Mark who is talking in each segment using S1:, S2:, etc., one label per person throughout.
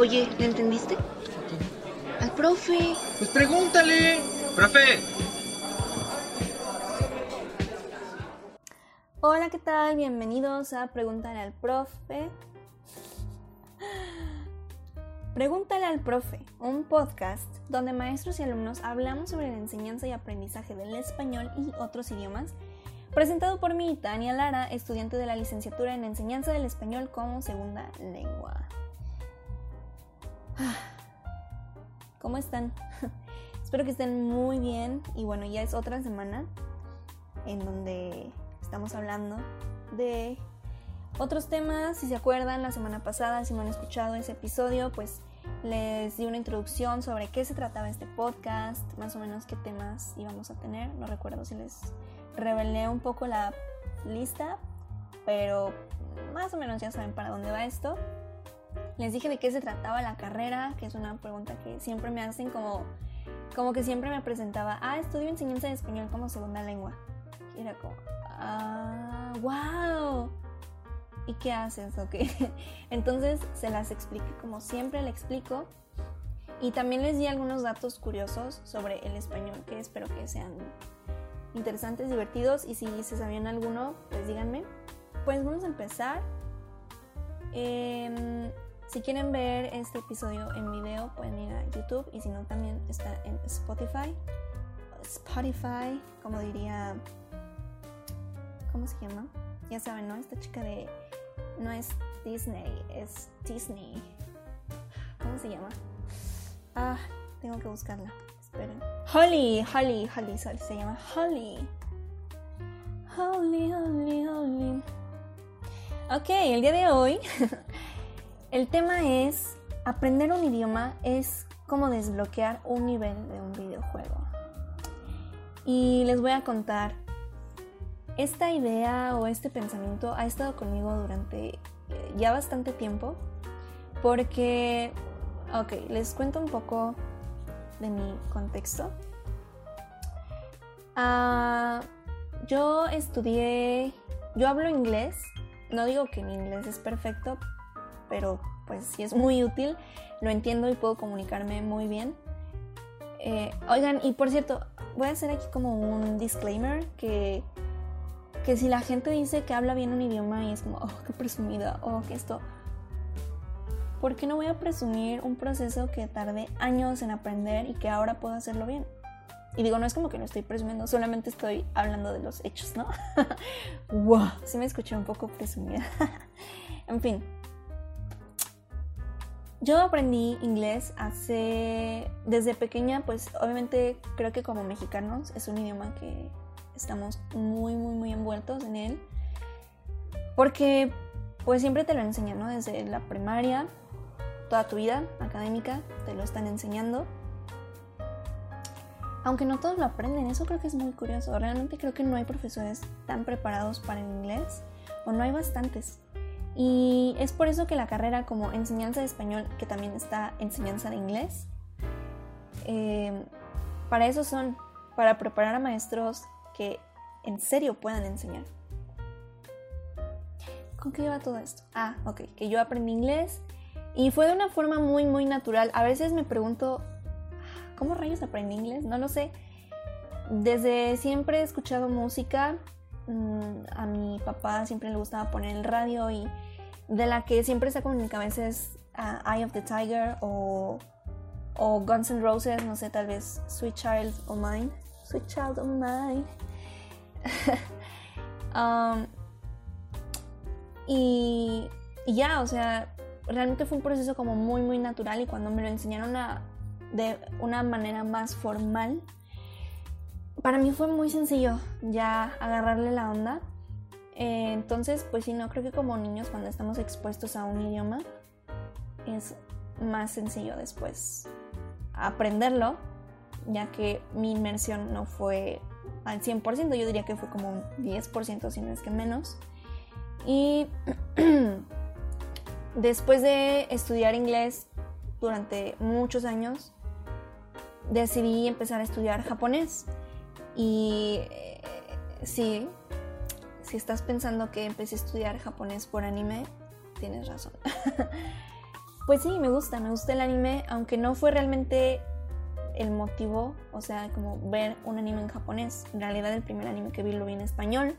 S1: Oye, ¿le entendiste? Al profe.
S2: Pues pregúntale. Profe.
S3: Hola, ¿qué tal? Bienvenidos a Pregúntale al profe. Pregúntale al profe, un podcast donde maestros y alumnos hablamos sobre la enseñanza y aprendizaje del español y otros idiomas, presentado por mí, Tania Lara, estudiante de la licenciatura en enseñanza del español como segunda lengua. ¿Cómo están? Espero que estén muy bien y bueno, ya es otra semana en donde estamos hablando de otros temas. Si se acuerdan, la semana pasada, si no han escuchado ese episodio, pues les di una introducción sobre qué se trataba este podcast, más o menos qué temas íbamos a tener. No recuerdo si les revelé un poco la lista, pero más o menos ya saben para dónde va esto. Les dije de qué se trataba la carrera, que es una pregunta que siempre me hacen como, como que siempre me presentaba, ah, estudio enseñanza de español como segunda lengua. Y era como, ah, wow. ¿Y qué haces? Ok. Entonces se las expliqué como siempre le explico. Y también les di algunos datos curiosos sobre el español que espero que sean interesantes, divertidos. Y si se sabían alguno, pues díganme. Pues vamos a empezar. Em, si quieren ver este episodio en video, pueden ir a YouTube. Y si no, también está en Spotify. Spotify, como diría ¿Cómo se llama? Ya saben, ¿no? Esta chica de. No es Disney, es Disney. ¿Cómo se llama? Ah, tengo que buscarla. Esperen. Holly, Holly, Holly, se llama Holly. Holly, Holly, Holly. Ok, el día de hoy. el tema es. Aprender un idioma es como desbloquear un nivel de un videojuego. Y les voy a contar esta idea o este pensamiento ha estado conmigo durante eh, ya bastante tiempo porque, ok, les cuento un poco de mi contexto. Ah, yo estudié, yo hablo inglés, no digo que mi inglés es perfecto, pero pues sí es muy útil, lo entiendo y puedo comunicarme muy bien. Eh, oigan, y por cierto, voy a hacer aquí como un disclaimer que que si la gente dice que habla bien un idioma y es como, oh, qué presumida, oh, que esto, ¿por qué no voy a presumir un proceso que tardé años en aprender y que ahora puedo hacerlo bien? Y digo, no es como que no estoy presumiendo, solamente estoy hablando de los hechos, ¿no? wow, sí me escuché un poco presumida. en fin. Yo aprendí inglés hace, desde pequeña, pues obviamente creo que como mexicanos es un idioma que estamos muy, muy, muy envueltos en él. Porque pues siempre te lo enseñan, ¿no? Desde la primaria, toda tu vida académica, te lo están enseñando. Aunque no todos lo aprenden, eso creo que es muy curioso. Realmente creo que no hay profesores tan preparados para el inglés, o no hay bastantes. Y es por eso que la carrera como enseñanza de español, que también está enseñanza de inglés, eh, para eso son, para preparar a maestros que en serio puedan enseñar. ¿Con qué lleva todo esto? Ah, ok, que yo aprendí inglés y fue de una forma muy, muy natural. A veces me pregunto, ¿cómo rayos aprendí inglés? No lo sé. Desde siempre he escuchado música. Mm, a mi papá siempre le gustaba poner el radio y de la que siempre saco en mi cabeza es uh, Eye of the Tiger o, o Guns N' Roses, no sé, tal vez Sweet Child of Mine. Sweet Child of Mine. Um, y, ya, o sea, realmente fue un proceso como muy, muy natural y cuando me lo enseñaron de una manera más formal, para mí fue muy sencillo ya agarrarle la onda. Eh, entonces, pues sí, no, creo que como niños cuando estamos expuestos a un idioma es más sencillo después aprenderlo, ya que mi inmersión no fue al 100%, yo diría que fue como un 10%, si no es que menos. Y después de estudiar inglés durante muchos años, decidí empezar a estudiar japonés. Y eh, sí, si estás pensando que empecé a estudiar japonés por anime, tienes razón. pues sí, me gusta, me gusta el anime, aunque no fue realmente el motivo, o sea, como ver un anime en japonés. En realidad el primer anime que vi lo vi en español.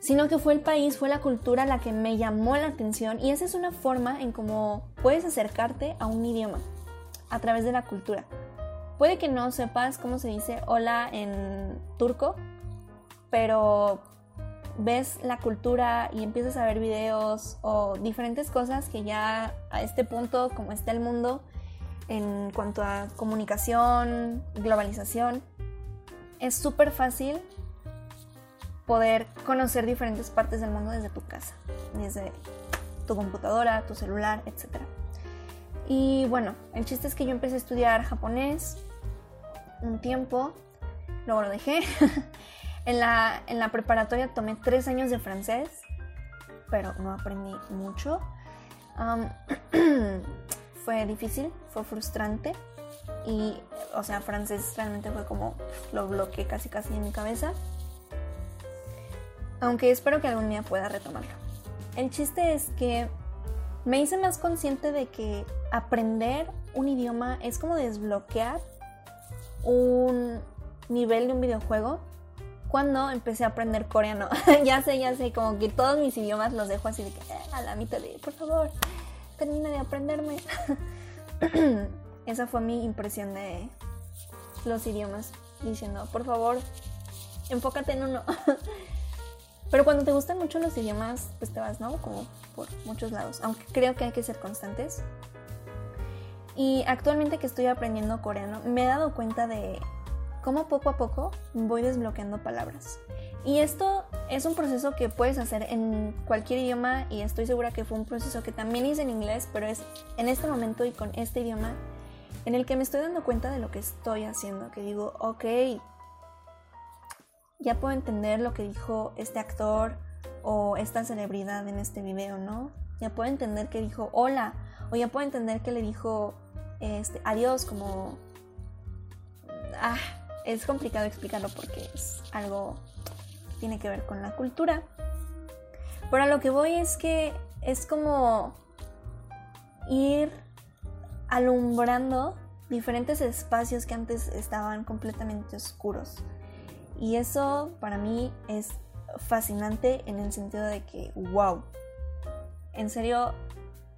S3: Sino que fue el país, fue la cultura la que me llamó la atención y esa es una forma en cómo puedes acercarte a un idioma a través de la cultura. Puede que no sepas cómo se dice hola en turco, pero ves la cultura y empiezas a ver videos o diferentes cosas que ya a este punto, como está el mundo, en cuanto a comunicación, globalización, es súper fácil poder conocer diferentes partes del mundo desde tu casa, desde tu computadora, tu celular, etc. Y bueno, el chiste es que yo empecé a estudiar japonés un tiempo, luego lo dejé. En la, en la preparatoria tomé tres años de francés, pero no aprendí mucho. fue difícil, fue frustrante y, o sea, francés realmente fue como lo bloqueé casi casi en mi cabeza. Aunque espero que algún día pueda retomarlo. El chiste es que me hice más consciente de que aprender un idioma es como desbloquear un nivel de un videojuego cuando empecé a aprender coreano. ya sé, ya sé, como que todos mis idiomas los dejo así de que eh, a la mitad de, por favor, termina de aprenderme. Esa fue mi impresión de los idiomas, diciendo, por favor, enfócate en uno. Pero cuando te gustan mucho los idiomas, pues te vas, ¿no? Como por muchos lados, aunque creo que hay que ser constantes. Y actualmente que estoy aprendiendo coreano, me he dado cuenta de cómo poco a poco voy desbloqueando palabras. Y esto es un proceso que puedes hacer en cualquier idioma y estoy segura que fue un proceso que también hice en inglés, pero es en este momento y con este idioma en el que me estoy dando cuenta de lo que estoy haciendo, que digo, ok, ya puedo entender lo que dijo este actor o esta celebridad en este video, ¿no? Ya puedo entender que dijo hola o ya puedo entender que le dijo este, como... Ah, es complicado explicarlo porque es algo que tiene que ver con la cultura. Pero a lo que voy es que es como ir alumbrando diferentes espacios que antes estaban completamente oscuros. Y eso para mí es fascinante en el sentido de que, wow, en serio,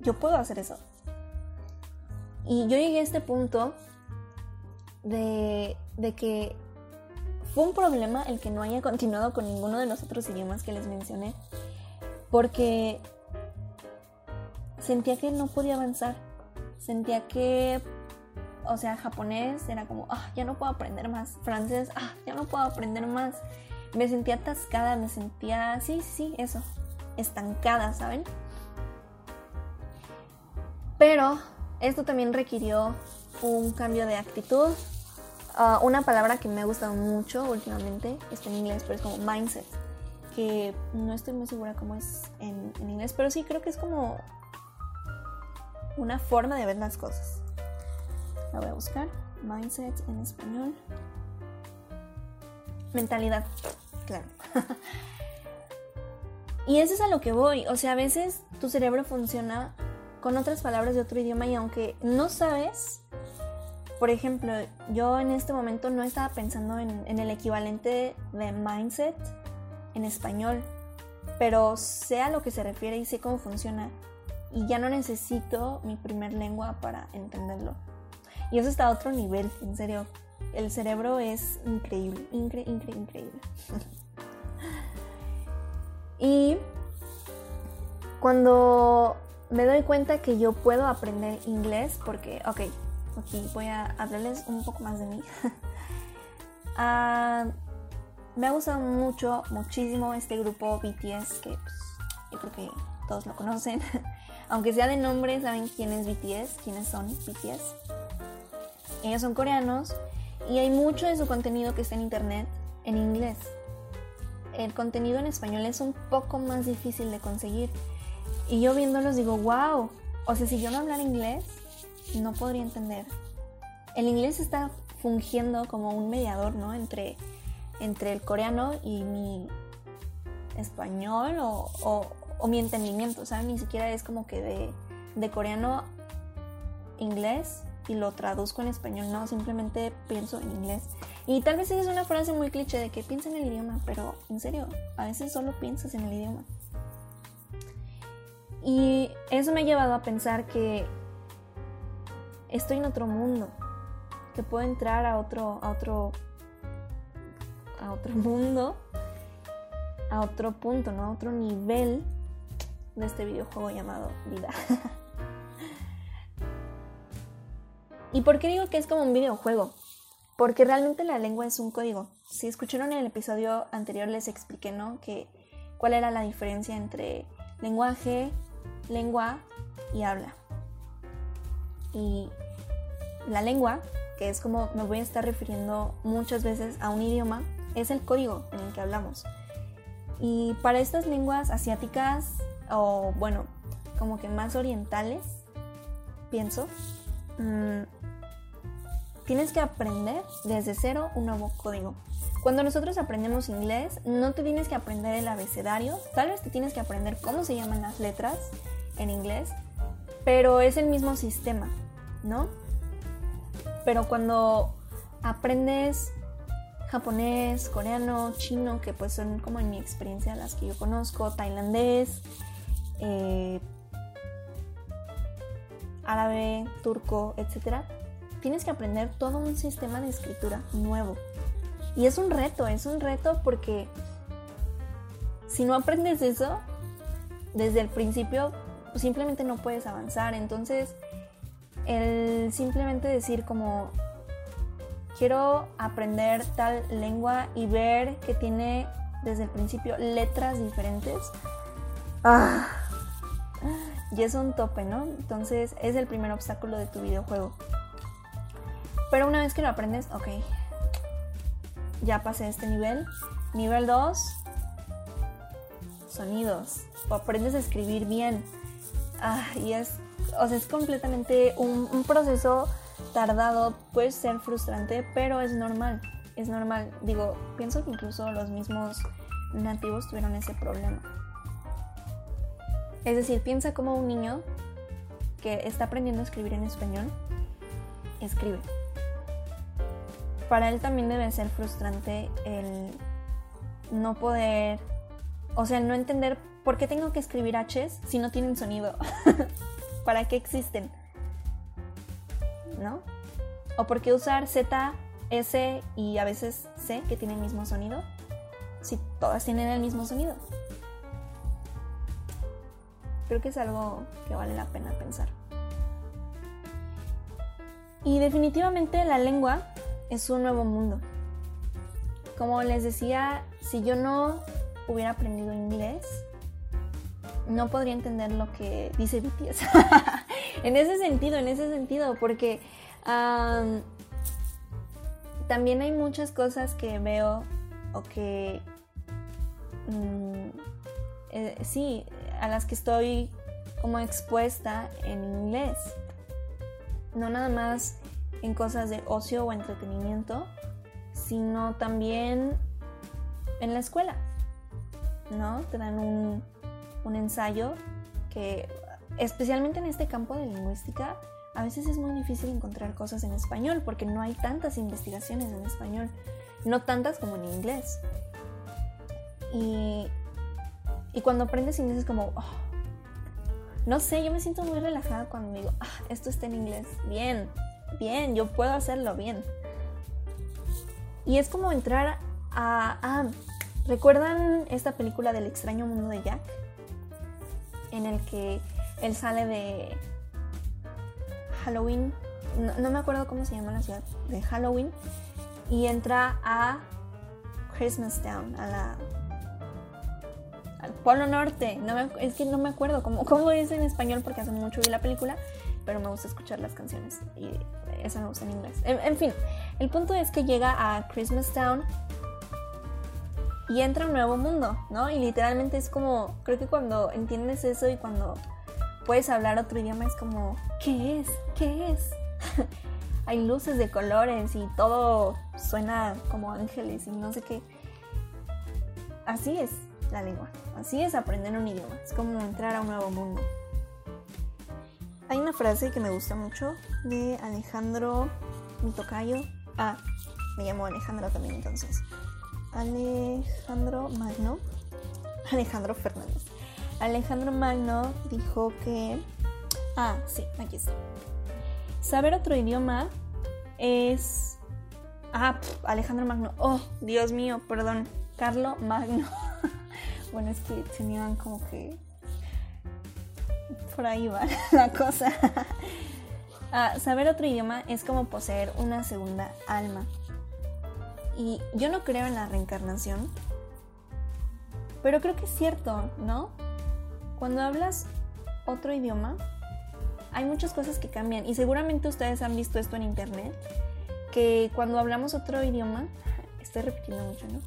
S3: yo puedo hacer eso. Y yo llegué a este punto de, que fue un problema el que no haya continuado con ninguno de los otros idiomas que les mencioné, porque sentía que no podía avanzar, sentía que, o sea, japonés era como, ah, ya no puedo aprender más, francés, ah, ya no puedo aprender más, me sentía atascada, me sentía, sí, sí, eso, estancada, ¿saben? Pero esto también requirió un cambio de actitud. Ah, una palabra que me ha gustado mucho últimamente, está en inglés, pero es como mindset, que no estoy muy segura cómo es en, en inglés, pero sí creo que es como una forma de ver las cosas. La voy a buscar. Mindset en español. Mentalidad, claro. y eso es a lo que voy. O sea, a veces tu cerebro funciona con otras palabras de otro idioma y aunque no sabes, por ejemplo, yo en este momento no estaba pensando en, el equivalente de mindset en español, pero sé a lo que se refiere y sé cómo funciona y ya no necesito mi primer lengua para entenderlo. Y eso está a otro nivel, en serio. El cerebro es increíble, increíble, increíble, increíble. y cuando me doy cuenta que yo puedo aprender inglés porque, ok, aquí voy a hablarles un poco más de mí. Ah, me ha gustado mucho, muchísimo este grupo BTS, que pues, yo creo que todos lo conocen. Aunque sea de nombre, saben quién es BTS, quiénes son BTS. Ellos son coreanos y hay mucho de su contenido que está en internet en inglés. El contenido en español es un poco más difícil de conseguir y yo viéndolos digo, wow, o sea, si yo no hablara inglés, no podría entender. El inglés está fungiendo como un mediador, ¿no? Entre, entre el coreano y mi español o, mi entendimiento, ¿sabes? Ni siquiera es como que de, de coreano inglés y lo traduzco en español, no, simplemente pienso en inglés. Y tal vez es una frase muy cliché de que piensa en el idioma, pero en serio, a veces solo piensas en el idioma. Y eso me ha llevado a pensar que estoy en otro mundo, que puedo entrar a otro, a otro, a otro mundo, a otro punto, ¿no? A otro nivel de este videojuego llamado vida. ¿Y por qué digo que es como un videojuego? Porque realmente la lengua es un código. Si escucharon en el episodio anterior les expliqué, ¿no? Que cuál era la diferencia entre lenguaje, lengua y habla. Y la lengua, que es como me voy a estar refiriendo muchas veces a un idioma, es el código en el que hablamos. Y para estas lenguas asiáticas, o bueno, como que más orientales, pienso, mmm, tienes que aprender desde cero un nuevo código. Cuando nosotros aprendemos inglés, no te tienes que aprender el abecedario, tal vez te tienes que aprender cómo se llaman las letras en inglés, pero es el mismo sistema, ¿no? Pero cuando aprendes japonés, coreano, chino, que pues son como en mi experiencia las que yo conozco, tailandés, eh, árabe, turco, etcétera, tienes que aprender todo un sistema de escritura nuevo. Y es un reto, es un reto porque si no aprendes eso, desde el principio simplemente no puedes avanzar. Entonces, el simplemente decir como quiero aprender tal lengua y ver que tiene desde el principio letras diferentes, ah, y es un tope, ¿no? Entonces es el primer obstáculo de tu videojuego. Pero una vez que lo aprendes, ok, ya pasé este nivel. Nivel 2, sonidos. O aprendes a escribir bien. Ah, y es, o sea, es completamente un, un proceso tardado, puede ser frustrante, pero es normal. Es normal. Digo, pienso que incluso los mismos nativos tuvieron ese problema. Es decir, piensa como un niño que está aprendiendo a escribir en español, escribe para él también debe ser frustrante el no poder, o sea, no entender por qué tengo que escribir H's si no tienen sonido. ¿Para qué existen? ¿No? ¿O por qué usar Z, S y a veces C que tienen el mismo sonido? Si todas tienen el mismo sonido. Creo que es algo que vale la pena pensar. Y definitivamente la lengua es un nuevo mundo. Como les decía, si yo no hubiera aprendido inglés, no podría entender lo que dice BTS. en ese sentido, en ese sentido, porque también hay muchas cosas que veo o que mm, eh, sí, a las que estoy como expuesta en inglés. No nada más en cosas de ocio o entretenimiento, sino también en la escuela, ¿no? Te dan un, un ensayo que, especialmente en este campo de lingüística, a veces es muy difícil encontrar cosas en español porque no hay tantas investigaciones en español, no tantas como en inglés. Y, y cuando aprendes inglés es como, oh, no sé, yo me siento muy relajada cuando digo, ah, esto está en inglés, bien, bien, yo puedo hacerlo bien. Y es como entrar a... ¿Recuerdan esta película del extraño mundo de Jack? En el que él sale de Halloween, no, me acuerdo cómo se llama la ciudad, de Halloween, y entra a Christmas Town, a la al Polo Norte. No es que no me acuerdo cómo, cómo es en español porque hace mucho vi la película, pero me gusta escuchar las canciones y esa me gusta en inglés. En, fin, el punto es que llega a Christmas Town y entra un nuevo mundo, ¿no? Y literalmente es como, creo que cuando entiendes eso y cuando puedes hablar otro idioma es como, ¿qué es? ¿Qué es? Hay luces de colores y todo suena como ángeles y no sé qué. Así es la lengua, así es aprender un idioma, es como entrar a un nuevo mundo. hay una frase que me gusta mucho de Alejandro mi tocayo. Ah, me llamo Alejandro también entonces. Alejandro Magno. Alejandro Fernández. Alejandro Magno dijo que... Ah, sí, aquí está. Saber otro idioma es... Ah, Alejandro Magno. Oh, Dios mío, perdón. Carlo Magno. bueno, es que tenían como que... Por ahí va la cosa. ah, saber otro idioma es como poseer una segunda alma. Y yo no creo en la reencarnación, pero creo que es cierto, ¿no? Cuando hablas otro idioma, hay muchas cosas que cambian. Y seguramente ustedes han visto esto en internet, que cuando hablamos otro idioma, estoy repitiendo mucho, ¿no?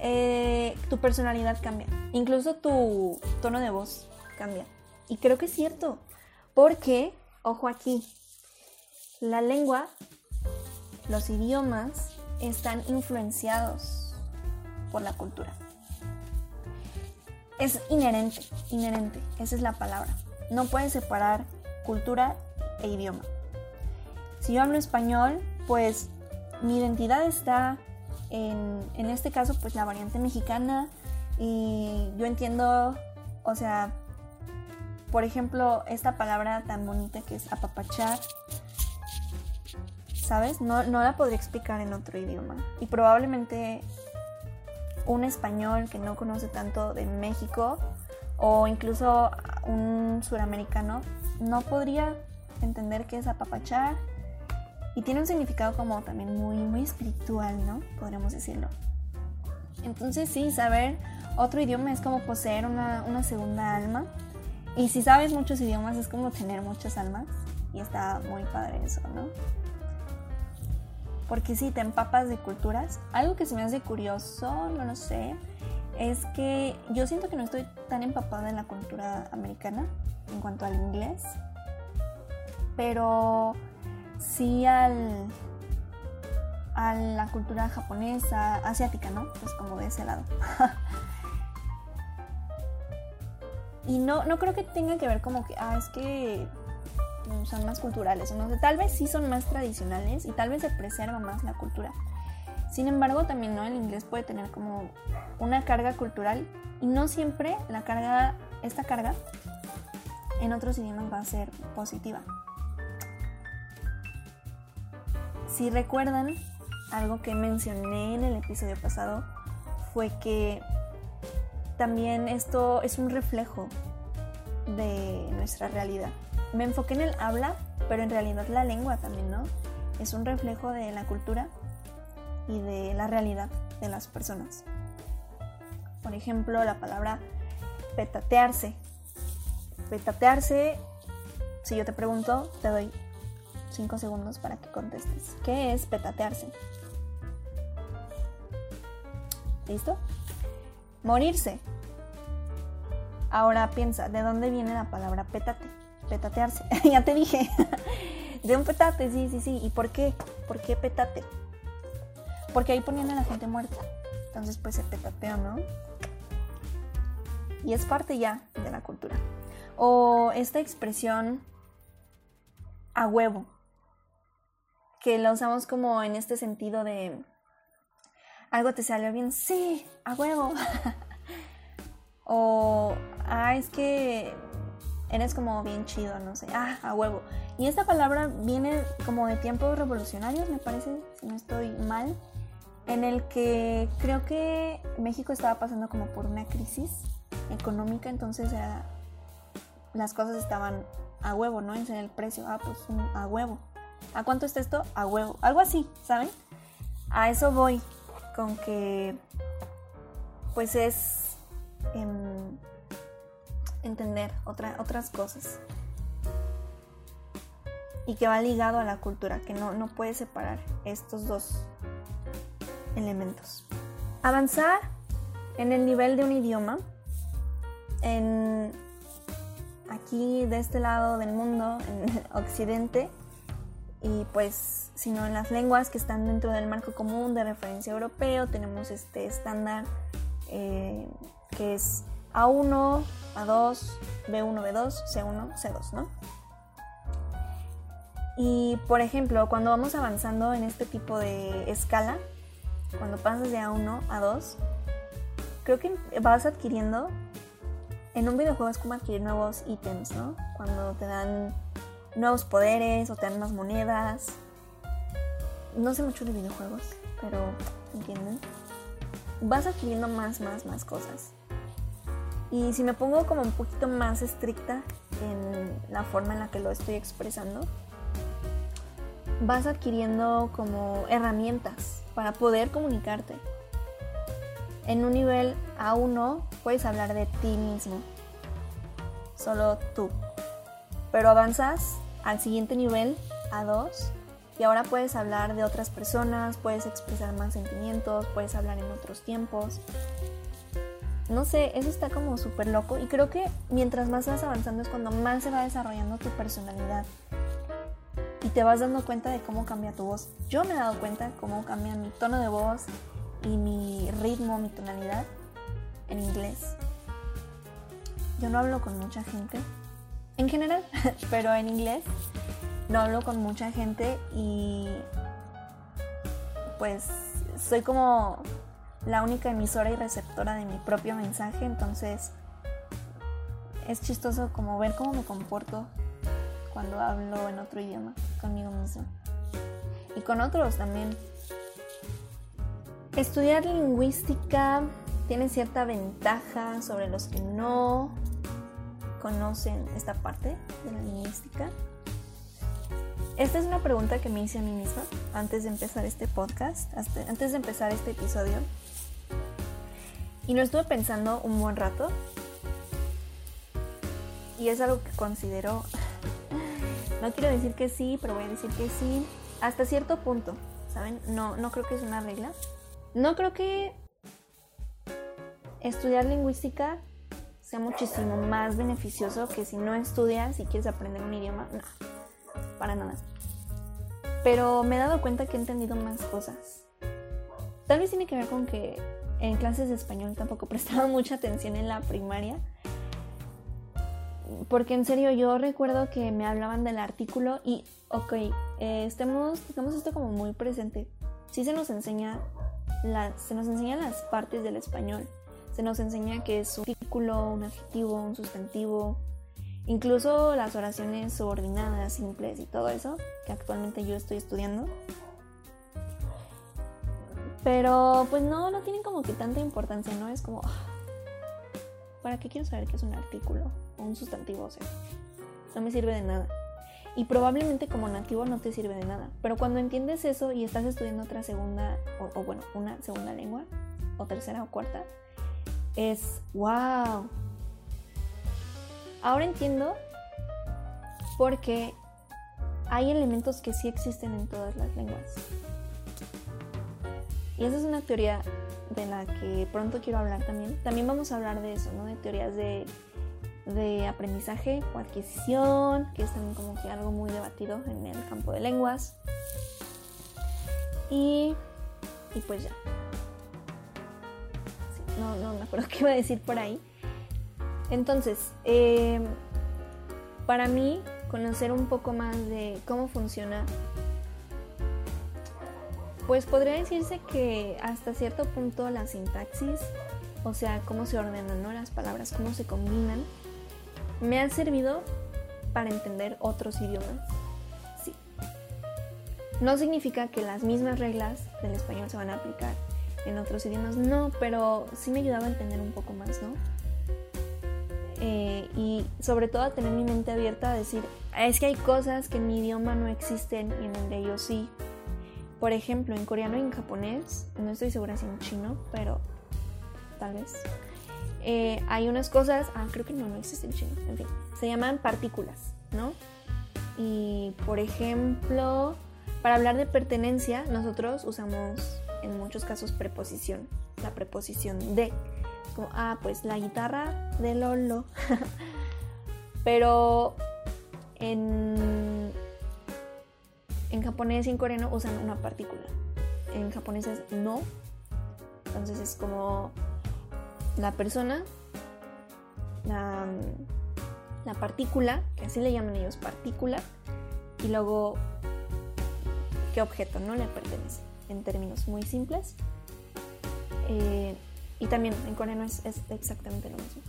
S3: Eh, tu personalidad cambia. Incluso tu tono de voz cambia. Y creo que es cierto. Porque, ojo aquí, la lengua, los idiomas están influenciados por la cultura. Es inherente, inherente, esa es la palabra. No puedes separar cultura e idioma. Si yo hablo español, pues mi identidad está en, en este caso, pues la variante mexicana y yo entiendo, o sea, por ejemplo, esta palabra tan bonita que es apapachar, ¿sabes? No, no la podría explicar en otro idioma. Y probablemente un español que no conoce tanto de México o incluso un suramericano no podría entender qué es apapachar y tiene un significado como también muy muy espiritual, ¿no? Podríamos decirlo. Entonces sí, saber otro idioma es como poseer una, una segunda alma y si sabes muchos idiomas es como tener muchas almas y está muy padre eso, ¿no? Porque si te empapas de culturas. Algo que se me hace curioso, no lo sé, es que yo siento que no estoy tan empapada en la cultura americana en cuanto al inglés, pero sí al a la cultura japonesa, asiática, ¿no? Pues como de ese lado. y no, no creo que tenga que ver como que, ah, es que son más culturales, tal vez sí son más tradicionales y tal vez se preserva más la cultura. Sin embargo, también ¿no? el inglés puede tener como una carga cultural y no siempre la carga, esta carga en otros idiomas va a ser positiva. Si recuerdan, algo que mencioné en el episodio pasado fue que también esto es un reflejo de nuestra realidad me enfoqué en el habla, pero en realidad la lengua también, ¿no? Es un reflejo de la cultura y de la realidad de las personas. Por ejemplo, la palabra petatearse. Petatearse, si yo te pregunto, te doy 5 segundos para que contestes. ¿Qué es petatearse? ¿Listo? Morirse. Ahora piensa, ¿de dónde viene la palabra pétate? Petatearse. ya te dije. de un petate, sí, sí, sí. ¿Y por qué? ¿Por qué petate? Porque ahí ponían a la gente muerta. Entonces, pues se petateó, ¿no? Y es parte ya de la cultura. O esta expresión a huevo, que la usamos como en este sentido de algo te salió bien, sí, a huevo. o, ah, es que eres como bien chido, no sé, ah, a huevo. Y esta palabra viene como de tiempos revolucionarios, me parece, si no estoy mal, en el que creo que México estaba pasando como por una crisis económica, entonces las cosas estaban a huevo, ¿no? En el precio, ah, pues a huevo. ¿A cuánto está esto? A huevo. Algo así, ¿saben? A eso voy, con que pues es... en entender otras cosas. Y que va ligado a la cultura, que no, no puede separar estos dos elementos. Avanzar en el nivel de un idioma, en aquí de este lado del mundo, en Occidente, y pues sino en las lenguas que están dentro del marco común de referencia europeo, tenemos este estándar eh, que es A1, A2, B1, B2, C1, C2, ¿no? Y por ejemplo, cuando vamos avanzando en este tipo de escala, cuando pasas de A1 a 2, creo que vas adquiriendo, en un videojuego es como adquirir nuevos ítems, ¿no? Cuando te dan nuevos poderes o te dan más monedas. No sé mucho de videojuegos, pero entienden. Vas adquiriendo más, más, más cosas. Y si me pongo como un poquito más estricta en la forma en la que lo estoy expresando, vas adquiriendo como herramientas para poder comunicarte. En un nivel A1 puedes hablar de ti mismo, solo tú. Pero avanzas al siguiente nivel, A2, y ahora puedes hablar de otras personas, puedes expresar más sentimientos, puedes hablar en otros tiempos. No sé, eso está como súper loco y creo que mientras más vas avanzando es cuando más se va desarrollando tu personalidad y te vas dando cuenta de cómo cambia tu voz. Yo me he dado cuenta cómo cambia mi tono de voz y mi ritmo, mi tonalidad en inglés. Yo no hablo con mucha gente, en general, pero en inglés no hablo con mucha gente y pues soy como la única emisora y receptora de mi propio mensaje, entonces es chistoso como ver cómo me comporto cuando hablo en otro idioma conmigo mismo. Y con otros también. Estudiar lingüística tiene cierta ventaja sobre los que no conocen esta parte de la lingüística. Esta es una pregunta que me hice a mí misma antes de empezar este podcast, antes de empezar este episodio. Y lo estuve pensando un buen rato. Y es algo que considero no quiero decir que sí, pero voy a decir que sí. Hasta cierto punto, ¿saben? No, no creo que es una regla. No creo que estudiar lingüística sea muchísimo más beneficioso que si no estudias y quieres aprender un idioma. No, para nada. Pero me he dado cuenta que he entendido más cosas. Tal vez tiene que ver con que en clases de español tampoco prestaba mucha atención en la primaria porque en serio yo recuerdo que me hablaban del artículo y, ok, eh, estemos, tengamos esto como muy presente. Sí se nos enseña, se nos enseñan las partes del español. Se nos enseña que es un artículo, un adjetivo, un sustantivo, incluso las oraciones subordinadas, simples y todo eso, que actualmente yo estoy estudiando. Pero pues no, no tienen como que tanta importancia, ¿no? Es como, ah, ¿para qué quiero saber qué es un artículo? un sustantivo, o sea, no me sirve de nada. Y probablemente como nativo no te sirve de nada. Pero cuando entiendes eso y estás estudiando otra segunda, o, bueno, una segunda lengua, o tercera o cuarta, es wow. Ahora entiendo porque hay elementos que sí existen en todas las lenguas. Y esa es una teoría de la que pronto quiero hablar también. También vamos a hablar de eso, ¿no? De teorías de de aprendizaje o adquisición, que es también como que algo muy debatido en el campo de lenguas. Y, y pues ya. no, no me acuerdo qué iba a decir por ahí. Entonces, em, para mí, conocer un poco más de cómo funciona, pues podría decirse que hasta cierto punto la sintaxis, o sea, cómo se ordenan ¿no? las palabras, cómo se combinan, me ha servido para entender otros idiomas. Sí. No significa que las mismas reglas del español se van a aplicar en otros idiomas, no, pero sí me ayudaba a entender un poco más, ¿no? Eh, y sobre todo a tener mi mente abierta a decir, es que hay cosas que en mi idioma no existen y en el de ellos sí. Por ejemplo, en coreano y en japonés, no estoy segura si en chino, pero tal vez. Eh, hay unas cosas, ah, creo que no, no existe en chino, en fin, se llaman partículas, ¿no? Y por ejemplo, para hablar de pertenencia, nosotros usamos en muchos casos preposición, la preposición de, como, ah, pues la guitarra de Lolo. Pero en, en japonés y en coreano usan una partícula. En japonés es no. Entonces es como la persona la, la partícula, que así le llaman ellos partícula, y luego qué objeto no le pertenece, en términos muy simples. Eh, y también en coreano es, es exactamente lo mismo.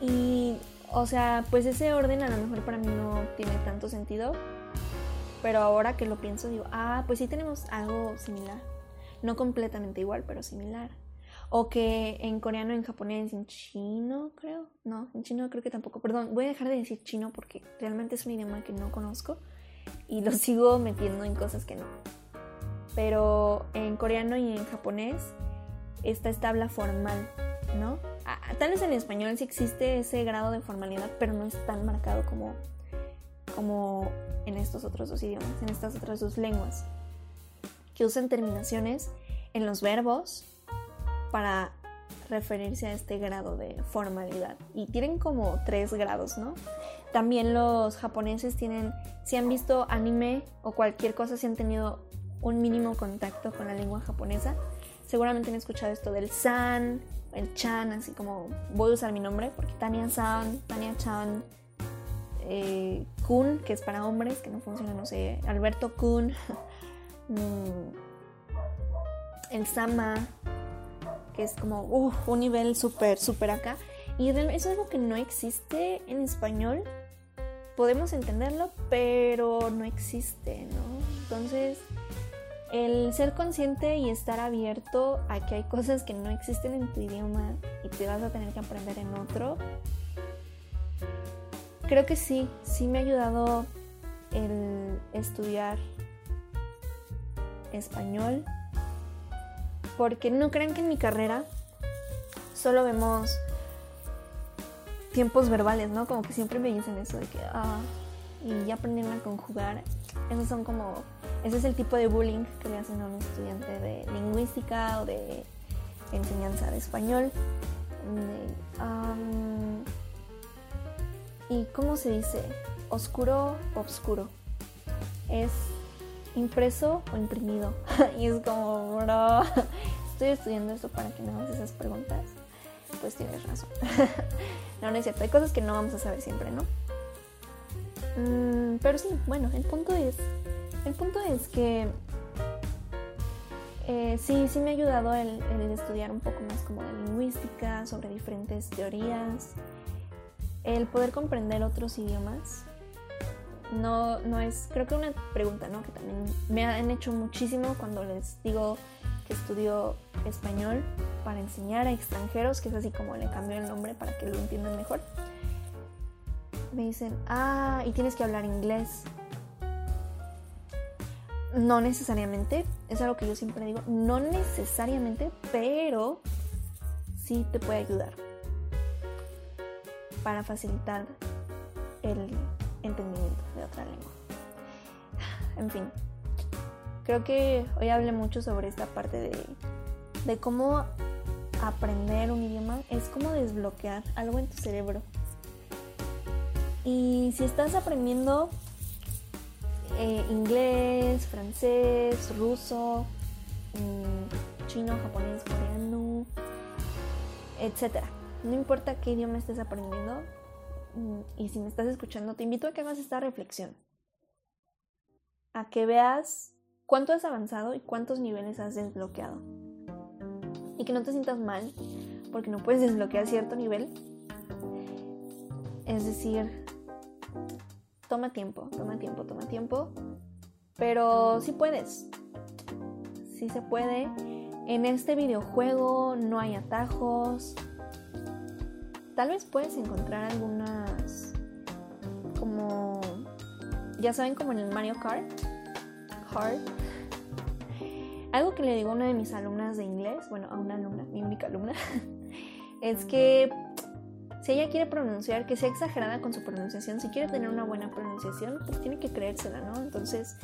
S3: Y, o sea, pues ese orden a lo mejor para mí no tiene tanto sentido, pero ahora que lo pienso digo, ah, pues sí tenemos algo similar. No completamente igual, pero similar. O que en coreano, en japonés, en chino, creo. No, en chino creo que tampoco. Perdón, voy a dejar de decir chino porque realmente es un idioma que no conozco y lo sigo metiendo en cosas que no. Pero en coreano y en japonés está esta habla formal, ¿no? Tal vez en español sí existe ese grado de formalidad, pero no es tan marcado como, como en estos otros dos idiomas, en estas otras dos lenguas, que usan terminaciones en los verbos para referirse a este grado de formalidad. Y tienen como tres grados, ¿no? También los japoneses tienen, si han visto anime o cualquier cosa, si han tenido un mínimo contacto con la lengua japonesa, seguramente han escuchado esto del san, el chan, así como voy a usar mi nombre, porque Tania san, Tania chan, eh, kun, que es para hombres, que no funciona, no sé, Alberto kun, mm, el sama, que es como un nivel súper, súper acá. Y eso es algo que no existe en español. Podemos entenderlo, pero no existe, ¿no? Entonces, el ser consciente y estar abierto a que hay cosas que no existen en tu idioma y te vas a tener que aprender en otro, creo que sí, sí me ha ayudado el estudiar español, porque no crean que en mi carrera solo vemos tiempos verbales, ¿no? Como que siempre me dicen eso de que, ah, y ya aprendieron a conjugar. Esos son como ese es el tipo de bullying que le hacen a un estudiante de lingüística o de enseñanza de español. ¿Y cómo se dice? Oscuro, obscuro. Es impreso o imprimido. y es como, bro, estoy estudiando esto para que me hagas esas preguntas. Pues tienes razón. no, no es cierto. Hay cosas que no vamos a saber siempre, ¿no? Mm, pero sí, bueno, el punto es el punto es que eh, sí, sí me ha ayudado el, estudiar un poco más como de lingüística, sobre diferentes teorías, el poder comprender otros idiomas. No, no es, creo que una pregunta, ¿no? Que también me han hecho muchísimo cuando les digo que estudio español para enseñar a extranjeros, que es así como le cambio el nombre para que lo entiendan mejor. Me dicen, ah, y tienes que hablar inglés. No necesariamente, es algo que yo siempre digo, no necesariamente, pero sí te puede ayudar para facilitar el entendimiento de otra lengua. En fin, creo que hoy hablé mucho sobre esta parte de, de cómo aprender un idioma es como desbloquear algo en tu cerebro. Y si estás aprendiendo eh, inglés, francés, ruso, mm, chino, japonés, coreano, etc. No importa qué idioma estés aprendiendo mm, y si me estás escuchando, te invito a que hagas esta reflexión. A que veas cuánto has avanzado y cuántos niveles has desbloqueado. Y que no te sientas mal porque no puedes desbloquear cierto nivel. Es decir, Toma tiempo, toma tiempo, toma tiempo. Pero sí puedes. Sí se puede. En este videojuego no hay atajos. Tal vez puedes encontrar algunas como ya saben como en el Mario Kart Hard. Algo que le digo a una de mis alumnas de inglés, bueno, a una alumna, mi única alumna, es que si ella quiere pronunciar, que sea exagerada con su pronunciación, si quiere tener una buena pronunciación, pues tiene que creérsela, ¿no? Entonces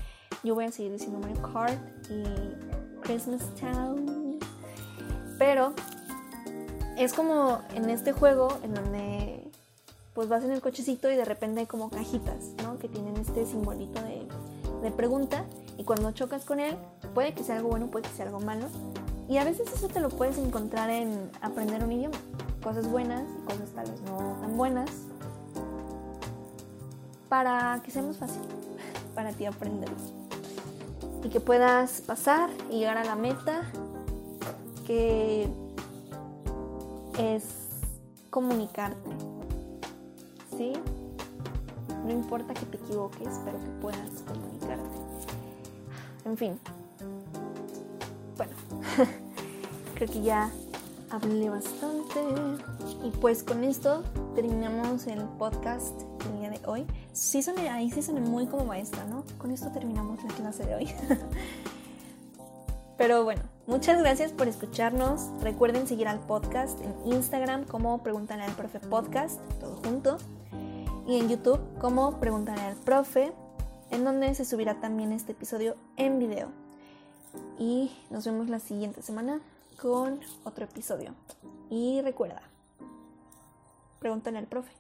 S3: yo voy a seguir diciendo Mario Kart y Christmas Town. Pero es como en este juego en donde pues vas en el cochecito y de repente hay como cajitas, ¿no? Que tienen este simbolito de, de pregunta y cuando chocas con él, puede que sea algo bueno, puede que sea algo malo. Y a veces eso te lo puedes encontrar en aprender un idioma cosas buenas y cosas tal vez no tan buenas, para que sea más fácil para ti aprender y que puedas pasar y llegar a la meta que es comunicarte. ¿Sí? No importa que te equivoques, pero que puedas comunicarte. En fin. Bueno, creo que ya hablé bastante. Y pues con esto terminamos el podcast del día de hoy. Sí soné, ahí sí soné muy como maestra, ¿no? Con esto terminamos la clase de hoy. Pero bueno, muchas gracias por escucharnos. Recuerden seguir al podcast en Instagram como Pregúntale al Profe Podcast, todo junto. Y en YouTube como Pregúntale al Profe, en donde se subirá también este episodio en video. Y nos vemos la siguiente semana con otro episodio. Y recuerda, pregúntale al profe.